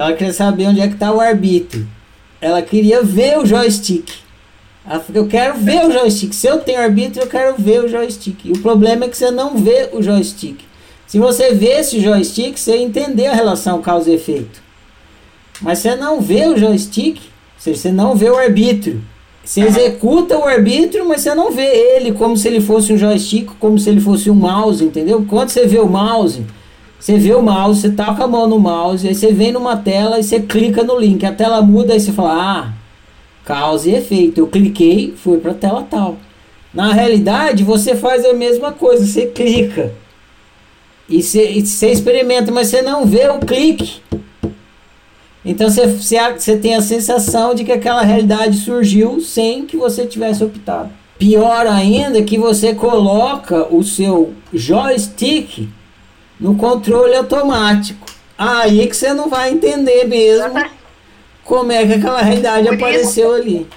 Ela queria saber onde é que está o arbítrio. Ela queria ver o joystick. Ela falou, eu quero ver o joystick. Se eu tenho arbítrio, eu quero ver o joystick. E o problema é que você não vê o joystick. Se você vê esse joystick, você entender a relação causa e efeito. Mas você não vê o joystick, você não vê o arbítrio. Você executa o arbítrio, mas você não vê ele como se ele fosse um joystick, como se ele fosse um mouse, entendeu? Quando você vê o mouse, você vê o mouse, você taca a mão no mouse, aí você vem numa tela e você clica no link. A tela muda, aí você fala, ah, causa e efeito. Eu cliquei, fui para a tela tal. Na realidade, você faz a mesma coisa, você clica. E você, e experimenta, mas você não vê o clique. Então você, você, você tem a sensação de que aquela realidade surgiu sem que você tivesse optado. Pior ainda que você coloca o seu joystick no controle automático. Aí que você não vai entender mesmo como é que aquela realidade apareceu ali.